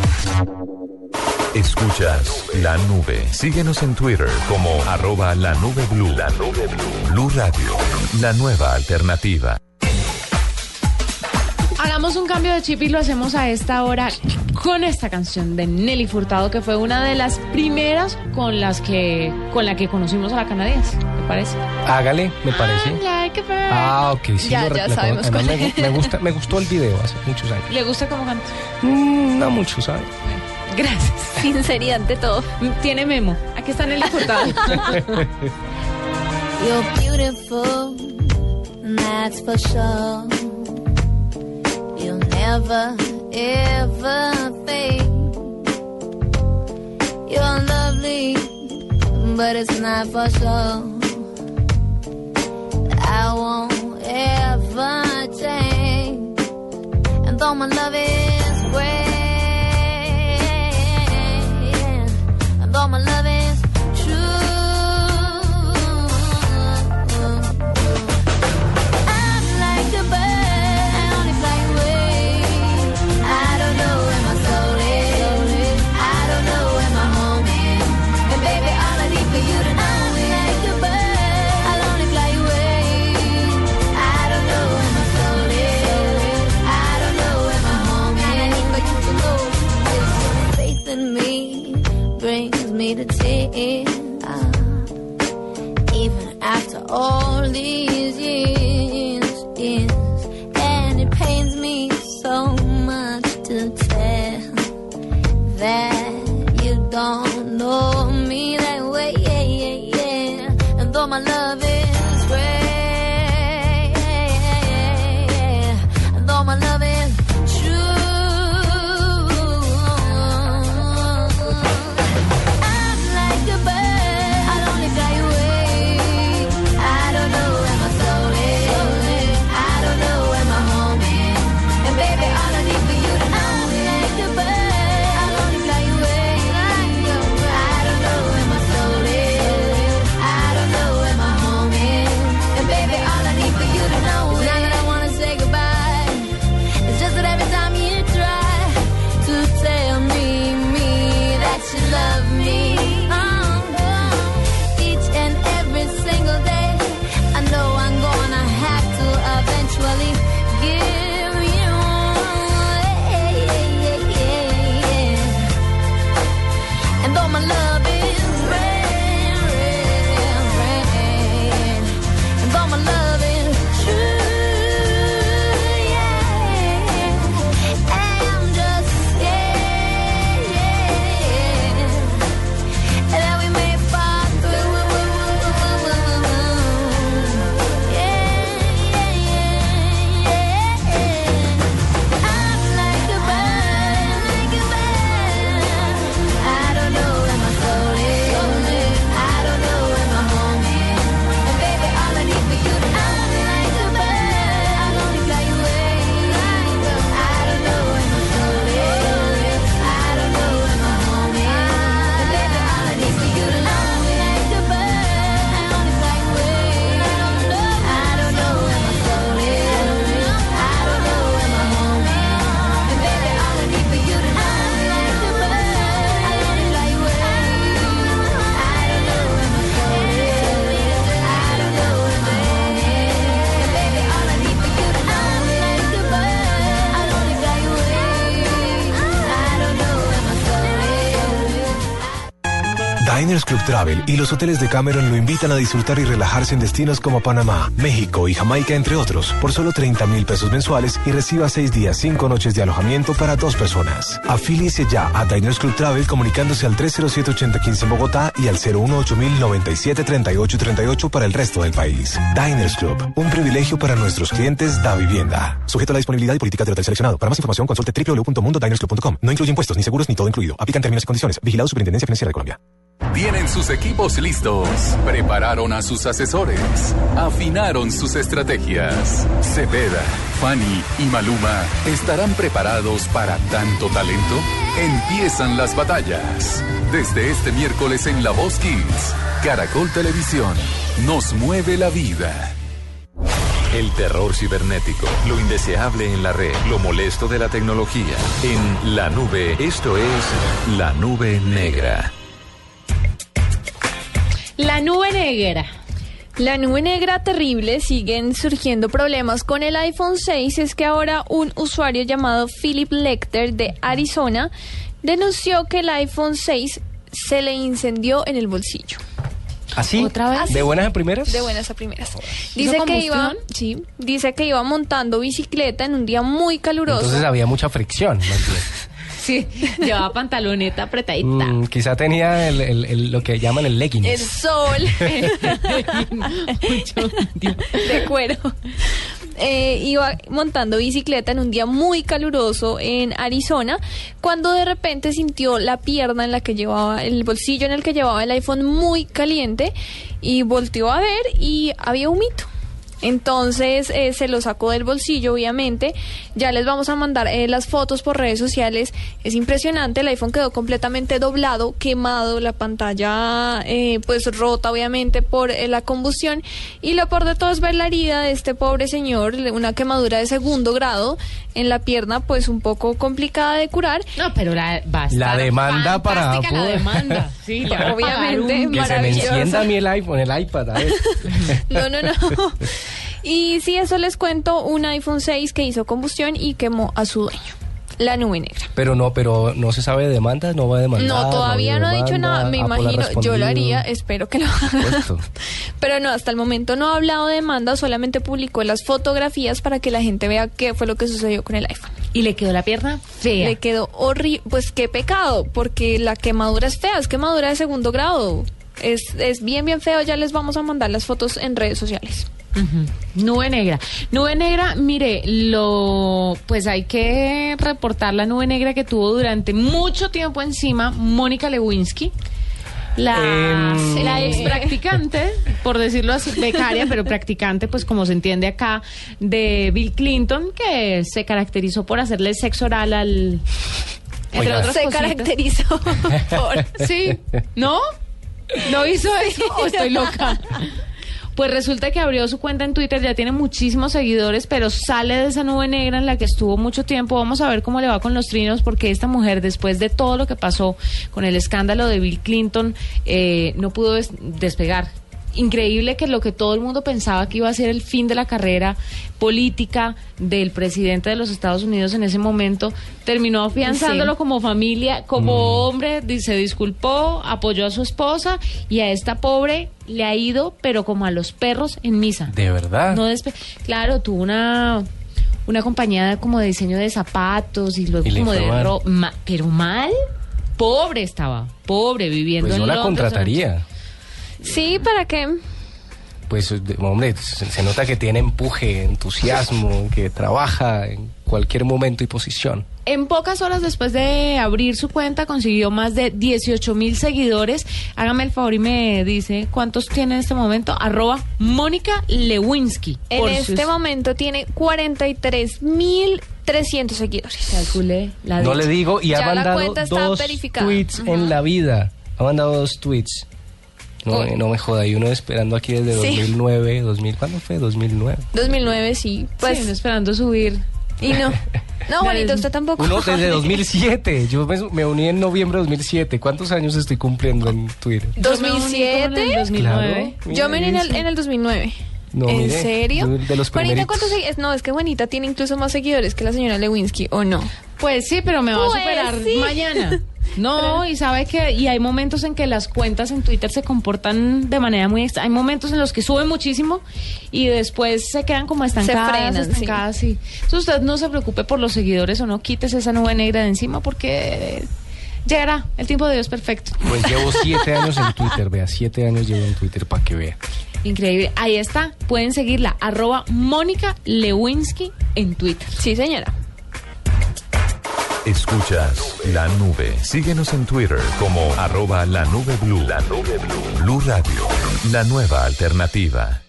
Escuchas la nube. Síguenos en Twitter como arroba la nube blue. La nube. Blue Radio. La nueva alternativa. Hagamos un cambio de chip y lo hacemos a esta hora con esta canción de Nelly Furtado, que fue una de las primeras con las que con la que conocimos a la canadiense, ¿te parece? Hágale, me parece. Like. Ah, ok, sí. Ya, lo ya recuerdo. sabemos Además, me, es. gu- me gusta, me gustó el video hace muchos años. ¿Le gusta cómo canta? Mm, no mucho, ¿sabes? Gracias. Sinceridad ante todo. Tiene memo. Aquí está Nelly Furtado. *laughs* You're beautiful, and that's for sure. Never, ever fade. You're lovely, but it's not for sure. I won't ever change. And though my love is great, and though my love is Travel y los hoteles de Cameron lo invitan a disfrutar y relajarse en destinos como Panamá, México y Jamaica, entre otros, por solo 30 mil pesos mensuales y reciba seis días, cinco noches de alojamiento para dos personas. Afíliese ya a Diners Club Travel comunicándose al 307-8015 en Bogotá y al 018 97 38 38 para el resto del país. Diners Club, un privilegio para nuestros clientes da vivienda. Sujeto a la disponibilidad y políticas del hotel seleccionado. Para más información consulte www.mundodinersclub.com. No incluye impuestos ni seguros ni todo incluido. Aplican términos y condiciones. Vigilado Superintendencia Financiera de Colombia. Tienen sus equipos listos, prepararon a sus asesores, afinaron sus estrategias. Cepeda, Fanny y Maluma estarán preparados para tanto talento. Empiezan las batallas. Desde este miércoles en La Voz Kids, Caracol Televisión nos mueve la vida. El terror cibernético, lo indeseable en la red, lo molesto de la tecnología. En la nube, esto es la nube negra. La nube negra. La nube negra terrible, siguen surgiendo problemas con el iPhone 6. Es que ahora un usuario llamado Philip Lecter de Arizona denunció que el iPhone 6 se le incendió en el bolsillo. ¿Así? ¿Otra vez? ¿De buenas a primeras? De buenas a primeras. ¿Hizo Dice que iba, sí, dice que iba montando bicicleta en un día muy caluroso. Entonces había mucha fricción. más bien. *laughs* Sí, llevaba *laughs* pantaloneta apretadita. Mm, quizá tenía el- el- el- lo que llaman el leggings. El sol *laughs* de cuero. Eh, iba montando bicicleta en un día muy caluroso en Arizona cuando de repente sintió la pierna en la que llevaba el bolsillo en el que llevaba el iPhone muy caliente y volteó a ver y había humito. Entonces eh, se lo sacó del bolsillo, obviamente. Ya les vamos a mandar eh, las fotos por redes sociales. Es impresionante, el iPhone quedó completamente doblado, quemado, la pantalla eh, pues rota, obviamente, por eh, la combustión. Y lo peor de todo es ver la herida de este pobre señor, una quemadura de segundo grado en la pierna, pues un poco complicada de curar. No, pero la, va a estar La demanda para la demanda. *laughs* Sí, *laughs* Obviamente, un- Que se me encienda a mí el iPhone, el iPad. A ver. *laughs* No, no, no. Y sí, eso les cuento, un iPhone 6 que hizo combustión y quemó a su dueño. La nube negra. Pero no, pero no se sabe de demandas, no va a demandar. No, todavía no ha dicho nada. Me Apple imagino, yo lo haría, espero que lo haga. *laughs* Pero no, hasta el momento no ha hablado de demanda, solamente publicó las fotografías para que la gente vea qué fue lo que sucedió con el iPhone. Y le quedó la pierna fea. Le quedó horrible, pues qué pecado, porque la quemadura es fea, es quemadura de segundo grado. Es, es bien, bien feo, ya les vamos a mandar las fotos en redes sociales. Nube negra. Nube negra, mire, lo pues hay que reportar la nube negra que tuvo durante mucho tiempo encima Mónica Lewinsky. La, Em. la ex practicante, por decirlo así, becaria, pero practicante, pues como se entiende acá, de Bill Clinton, que se caracterizó por hacerle sexo oral al. Entre Oiga. otras Se cositas. caracterizó *laughs* por... Sí, ¿no? *laughs* ¿No hizo eso estoy loca? Pues resulta que abrió su cuenta en Twitter, ya tiene muchísimos seguidores, pero sale de esa nube negra en la que estuvo mucho tiempo. Vamos a ver cómo le va con los trinos, porque esta mujer, después de todo lo que pasó con el escándalo de Bill Clinton, eh, no pudo des- despegar. Increíble que lo que todo el mundo pensaba que iba a ser el fin de la carrera política del presidente de los Estados Unidos en ese momento, terminó afianzándolo Sí. como familia, como hombre, di- se disculpó, apoyó a su esposa y a esta pobre le ha ido, pero como a los perros en misa. De verdad. No despe- claro, tuvo una una compañía como de diseño de zapatos y luego Y como de mal. ro- ma- pero mal, pobre estaba, pobre viviendo Pues en yo la Londres. contrataría. Sí, ¿para qué? Pues, hombre, se, nota que tiene empuje, entusiasmo, que trabaja en cualquier momento y posición. En pocas horas después de abrir su cuenta consiguió más de 18 mil seguidores. Hágame el favor y me dice cuántos tiene en este momento. Arroba Mónica Lewinsky. En Por este sus- momento tiene 43.300 seguidores. Calculé la No dicha. le digo, y ha Ya mandado dos verificada. tweets en la vida. Ha mandado dos tweets. No, Uy. no me joda, y uno esperando aquí desde Sí. 2009, 2000, ¿cuándo fue? 2009. 2009, sí. Pues, Sí, esperando subir. y no. *laughs* No, Juanito, usted tampoco. Uno desde 2007. Yo me, me uní en noviembre de 2007. ¿Cuántos años estoy cumpliendo en Twitter? Yo me uní como en el 2007. 2009. Claro. Yo me uní en el, Mira en el 2009. No, ¿En mire, serio? de los Juanita. ¿cuántos seguidores? No, es que Juanita tiene incluso más seguidores que la señora Lewinsky, ¿o no? Pues sí, pero me va a Pues superar sí. mañana. *laughs* No, y sabe que y hay momentos en que las cuentas en Twitter se comportan de manera muy extra. Hay momentos en los que suben muchísimo y después se quedan como estancadas, frenan, sí. estancadas, sí. Entonces usted no se preocupe por los seguidores o no quites esa nube negra de encima porque llegará. El tiempo de Dios perfecto. Pues llevo siete años en Twitter, vea, siete años llevo en Twitter para que vea. Increíble. Ahí está. Pueden seguirla. Arroba Mónica Lewinsky en Twitter. Sí, señora. Escuchas la nube. Síguenos en Twitter como arroba la nube blue. La nube blue. Blue Radio, la nueva alternativa.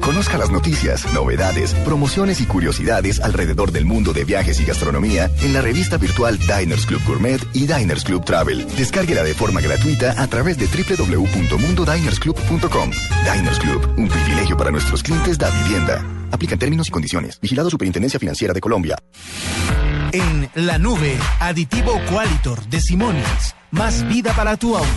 Conozca las noticias, novedades, promociones y curiosidades alrededor del mundo de viajes y gastronomía en la revista virtual Diners Club Gourmet y Diners Club Travel. Descárguela de forma gratuita a través de www.mundodinersclub.com. Diners Club, un privilegio para nuestros clientes da vivienda. Aplican términos y condiciones. Vigilado Superintendencia Financiera de Colombia. En la nube, aditivo Qualitor de Simonis. Más vida para tu auto.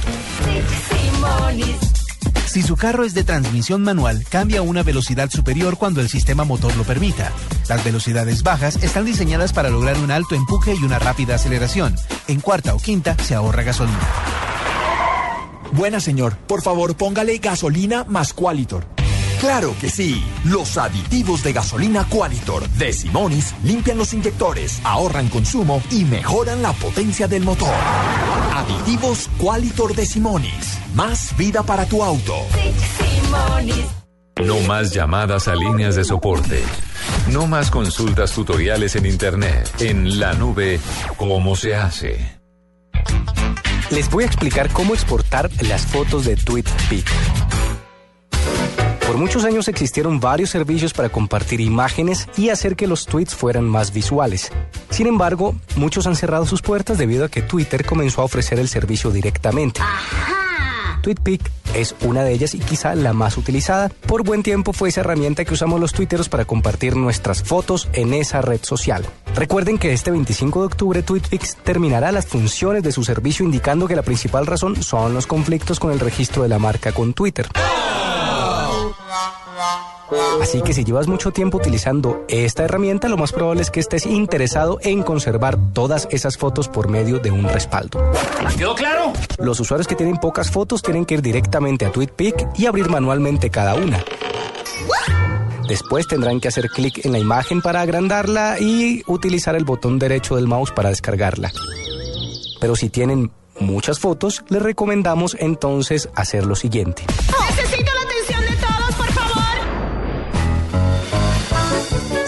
Si su carro es de transmisión manual, cambia a una velocidad superior cuando el sistema motor lo permita. Las velocidades bajas están diseñadas para lograr un alto empuje y una rápida aceleración. En cuarta o quinta se ahorra gasolina. Buena señor, por favor póngale gasolina más Qualitor. Claro que sí. Los aditivos de gasolina Qualitor de Simonis limpian los inyectores, ahorran consumo y mejoran la potencia del motor. Aditivos Qualitor de Simonis. Más vida para tu auto. No más llamadas a líneas de soporte. No más consultas tutoriales en Internet. En la nube, ¿cómo se hace? Les voy a explicar cómo exportar las fotos de TweetPic. Por muchos años existieron varios servicios para compartir imágenes y hacer que los tweets fueran más visuales. Sin embargo, muchos han cerrado sus puertas debido a que Twitter comenzó a ofrecer el servicio directamente. TweetPic es una de ellas y quizá la más utilizada. Por buen tiempo fue esa herramienta que usamos los twitteros para compartir nuestras fotos en esa red social. Recuerden que este 25 de octubre TweetPic terminará las funciones de su servicio indicando que la principal razón son los conflictos con el registro de la marca con Twitter. Así que si llevas mucho tiempo utilizando esta herramienta, lo más probable es que estés interesado en conservar todas esas fotos por medio de un respaldo. ¿Quedó claro? Los usuarios que tienen pocas fotos tienen que ir directamente a TweetPic y abrir manualmente cada una. Después tendrán que hacer clic en la imagen para agrandarla y utilizar el botón derecho del mouse para descargarla. Pero si tienen muchas fotos, les recomendamos entonces hacer lo siguiente. Necesito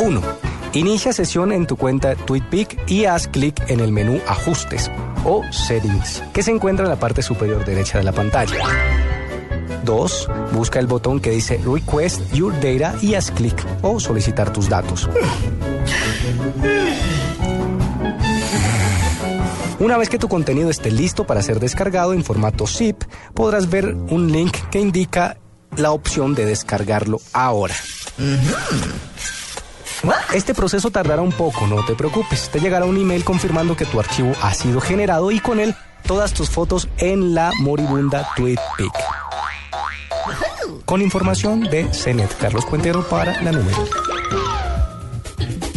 1. Inicia sesión en tu cuenta TweetPic y haz clic en el menú Ajustes o Settings, que se encuentra en la parte superior derecha de la pantalla. 2. Busca el botón que dice Request Your Data y haz clic o solicitar tus datos. Una vez que tu contenido esté listo para ser descargado en formato zip, podrás ver un link que indica la opción de descargarlo ahora. Este proceso tardará un poco, no te preocupes. Te llegará un email confirmando que tu archivo ha sido generado y con él todas tus fotos en la moribunda TweetPic. Con información de CENET, Carlos Cuentero para la nube.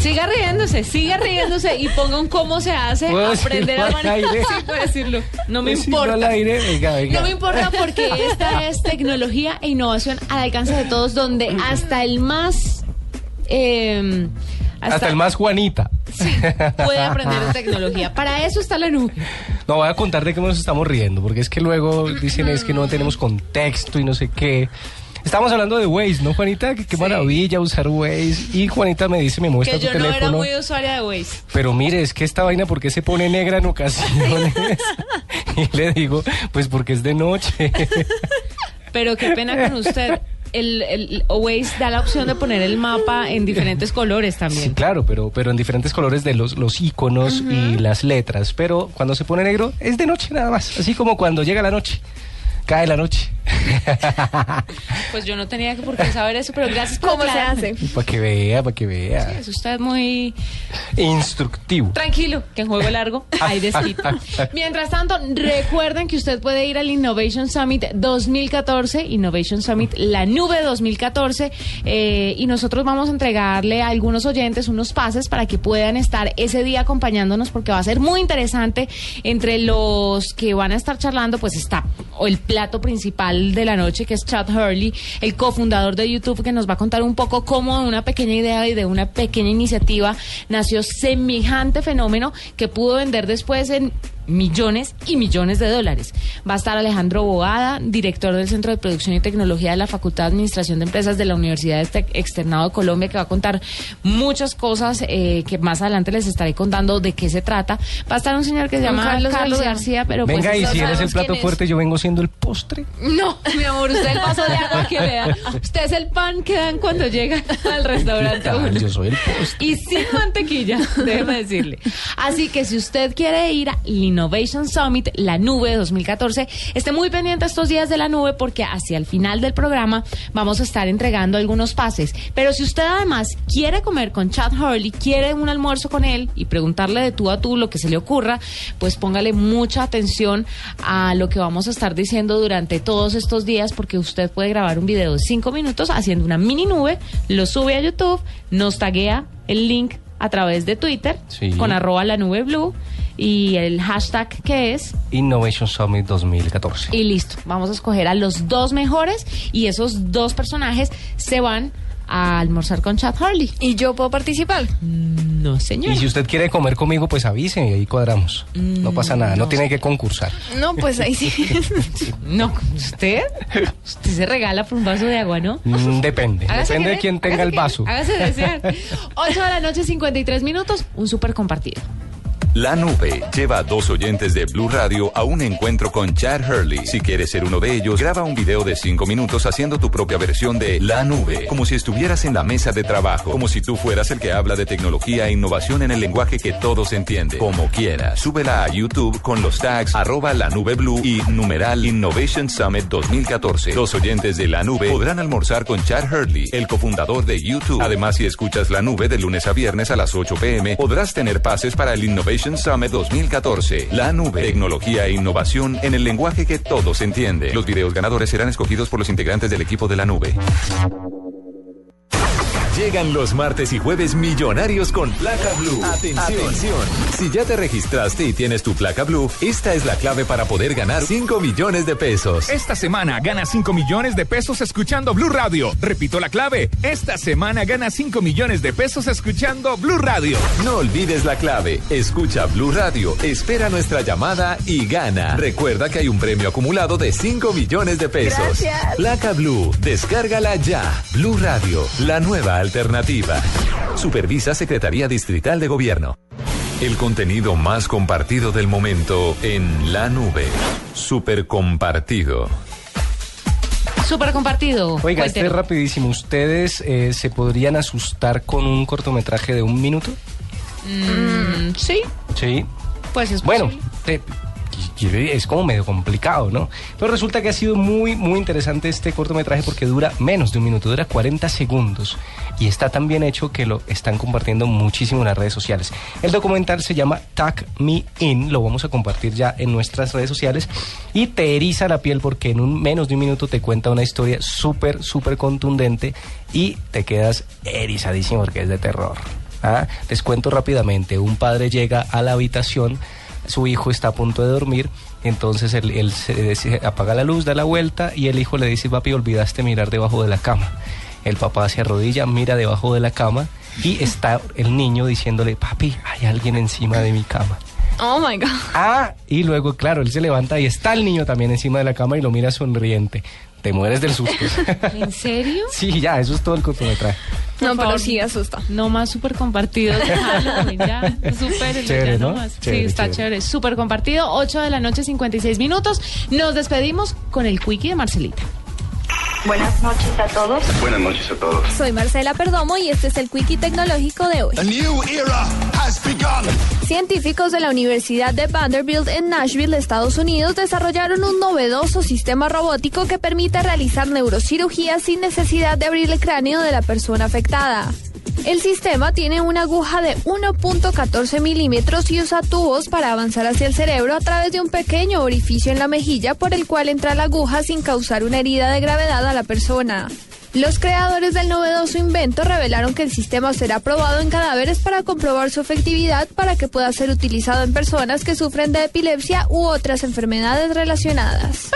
Siga riéndose, siga riéndose y ponga un cómo se hace, ¿Puedo aprender a manejar. *laughs* Sí, puede decirlo. No me importa. al aire, venga, venga. No me importa porque esta es tecnología e innovación al alcance de todos, donde hasta el más. Eh, Hasta, el más Juanita. puede aprender de tecnología. Para eso está la nube. No, voy a contar de qué nos estamos riendo, porque es que luego dicen es que no tenemos contexto y no sé qué. Estamos hablando de Waze, ¿no, Juanita? Que qué maravilla usar Waze. Y Juanita me dice, me muestra Que tu yo no era teléfono. muy usuaria de Waze. Pero mire, es que esta vaina, ¿por qué se pone negra en ocasiones? *laughs* y le digo, pues porque es de noche. Pero qué pena con usted. El, el Waze da la opción de poner el mapa en diferentes colores también. Sí, claro, pero, pero en diferentes colores de los, los iconos y las letras. Pero cuando se pone negro, es de noche nada más. Así como cuando llega la noche. Cae la noche. *laughs* Pues yo no tenía que por qué saber eso, pero gracias por ¿Cómo se hace? Para que vea, para que vea. Es usted muy Instructivo. tranquilo, que en juego largo hay desquite. *laughs* Mientras tanto, recuerden que usted puede ir al Innovation Summit 2014, Innovation Summit La Nube 2014, eh, y nosotros vamos a entregarle a algunos oyentes unos pases para que puedan estar ese día acompañándonos porque va a ser muy interesante. Entre los que van a estar charlando, pues está o el plato principal de la noche, que es Chad Hurley, el cofundador de YouTube, que nos va a contar un poco cómo de una pequeña idea y de una pequeña iniciativa nació semejante fenómeno que pudo vender después en millones y millones de dólares. Va a estar Alejandro Boada, director del Centro de Producción y Tecnología de la Facultad de Administración de Empresas de la Universidad Este- Externado de Colombia, que va a contar muchas cosas eh, que más adelante les estaré contando de qué se trata. Va a estar un señor que se llama Carlos Carlos, García. García, pero pues Venga, y no si eres el plato fuerte, yo vengo siendo el postre. No, mi amor, usted es el vaso de agua que vea. *laughs* Usted es el pan que dan cuando llegan al restaurante. Yo soy el postre. Y sin mantequilla, déjeme decirle. Así que si usted quiere ir al Innovation Summit, la nube 2014, esté muy pendiente estos días de la nube porque hacia el final del programa vamos a estar entregando algunos pases. Pero si usted además quiere comer con Chad Hurley, quiere un almuerzo con él y preguntarle de tú a tú lo que se le ocurra, pues póngale mucha atención a lo que vamos a estar diciendo durante todos estos días porque usted puede grabar un video de cinco minutos haciendo una mini nube, lo sube a YouTube, nos taguea el link a través de Twitter Sí. con arroba la nube blue y el hashtag que es Innovation Summit 2014. y listo. Vamos a escoger a los dos mejores y esos dos personajes se van a almorzar con Chad Harley. ¿Y yo puedo participar? No, señor. Y si usted quiere comer conmigo, pues avise y ahí cuadramos. no pasa nada, no, no. tiene que concursar. No, pues ahí *laughs* sí. No, ¿usted? Usted se regala por un vaso de agua, ¿no? Mm, depende, Hágase depende de querer, quién tenga el vaso. querer, Hágase desear. *laughs* 8 de la noche, 53 minutos, un súper compartido. La nube lleva a dos oyentes de Blue Radio a un encuentro con Chad Hurley. Si quieres ser uno de ellos, graba un video de cinco minutos haciendo tu propia versión de La nube, como si estuvieras en la mesa de trabajo, como si tú fueras el que habla de tecnología e innovación en el lenguaje que todos entienden. Como quieras, súbela a YouTube con los tags arroba la nube blue y numeral Innovation Summit 2014. Los oyentes de La nube podrán almorzar con Chad Hurley, el cofundador de YouTube. Además, si escuchas La nube de lunes a viernes a las 8 pm, podrás tener pases para el Innovation Summit 2014. La nube, tecnología e innovación en el lenguaje que todos entienden. Los videos ganadores serán escogidos por los integrantes del equipo de La nube. Llegan los martes y jueves millonarios con placa blue. Atención. Si ya te registraste y tienes tu placa blue, esta es la clave para poder ganar 5 millones de pesos. Esta semana gana 5 millones de pesos escuchando Blue Radio. Repito la clave. Esta semana gana 5 millones de pesos escuchando Blue Radio. No olvides la clave. Escucha Blue Radio, espera nuestra llamada y gana. Recuerda que hay un premio acumulado de 5 millones de pesos. Gracias. Placa Blue, descárgala ya. Blue Radio, la nueva alternativa. Supervisa Secretaría Distrital de Gobierno. El contenido más compartido del momento en la nube. Super compartido. Súper compartido. Oiga, este es rapidísimo. ¿Ustedes eh, se podrían asustar con un cortometraje de un minuto? Mm, sí, Sí. pues es Bueno, te- es como medio complicado, ¿no? Pero resulta que ha sido muy, muy interesante este cortometraje porque dura menos de un minuto, dura 40 segundos. Y está tan bien hecho que lo están compartiendo muchísimo en las redes sociales. El documental se llama Tag Me In, lo vamos a compartir ya en nuestras redes sociales. Y te eriza la piel porque en un menos de un minuto te cuenta una historia súper, súper contundente y te quedas erizadísimo porque es de terror. ¿ah? Les cuento rápidamente, un padre llega a la habitación su hijo está a punto de dormir, entonces él, él se, se apaga la luz, da la vuelta y el hijo le dice, papi, olvidaste mirar debajo de la cama. El papá se arrodilla, mira debajo de la cama y *laughs* está el niño diciéndole, papi, hay alguien encima de mi cama. Oh my God. Ah, y luego, claro, él se levanta y está el niño también encima de la cama y lo mira sonriente. Te mueres del susto. ¿En serio? *laughs* sí, ya, eso es todo el cortometraje. No, pero sí asusta. No más súper compartido ya. Súper, Chévere, ya ¿no? no más. Chévere, sí, está chévere. chévere. Súper compartido. 8 de la noche, 56 minutos. Nos despedimos con el quickie de Marcelita. Buenas noches a todos. Buenas noches a todos. Soy Marcela Perdomo y este es el Quickie Tecnológico de hoy. A new era has begun. Científicos de la Universidad de Vanderbilt en Nashville, Estados Unidos, desarrollaron un novedoso sistema robótico que permite realizar neurocirugía sin necesidad de abrir el cráneo de la persona afectada. El sistema tiene una aguja de 1.14 milímetros y usa tubos para avanzar hacia el cerebro a través de un pequeño orificio en la mejilla por el cual entra la aguja sin causar una herida de gravedad a la persona. Los creadores del novedoso invento revelaron que el sistema será probado en cadáveres para comprobar su efectividad para que pueda ser utilizado en personas que sufren de epilepsia u otras enfermedades relacionadas.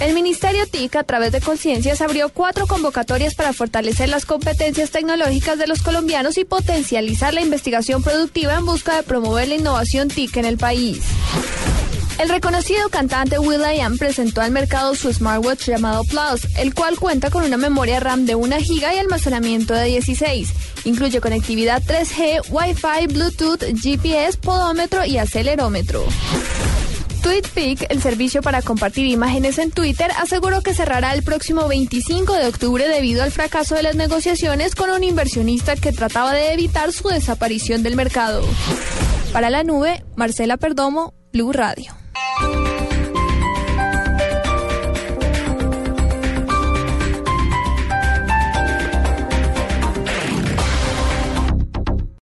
El Ministerio TIC, a través de Conciencias, abrió cuatro convocatorias para fortalecer las competencias tecnológicas de los colombianos y potencializar la investigación productiva en busca de promover la innovación TIC en el país. El reconocido cantante will.i.am presentó al mercado su smartwatch llamado Plus, el cual cuenta con una memoria RAM de 1 GB y almacenamiento de 16. Incluye conectividad 3G, Wi-Fi, Bluetooth, GPS, podómetro y acelerómetro. TweetPic, el servicio para compartir imágenes en Twitter, aseguró que cerrará el próximo 25 de octubre debido al fracaso de las negociaciones con un inversionista que trataba de evitar su desaparición del mercado. Para la nube, Marcela Perdomo, Blue Radio.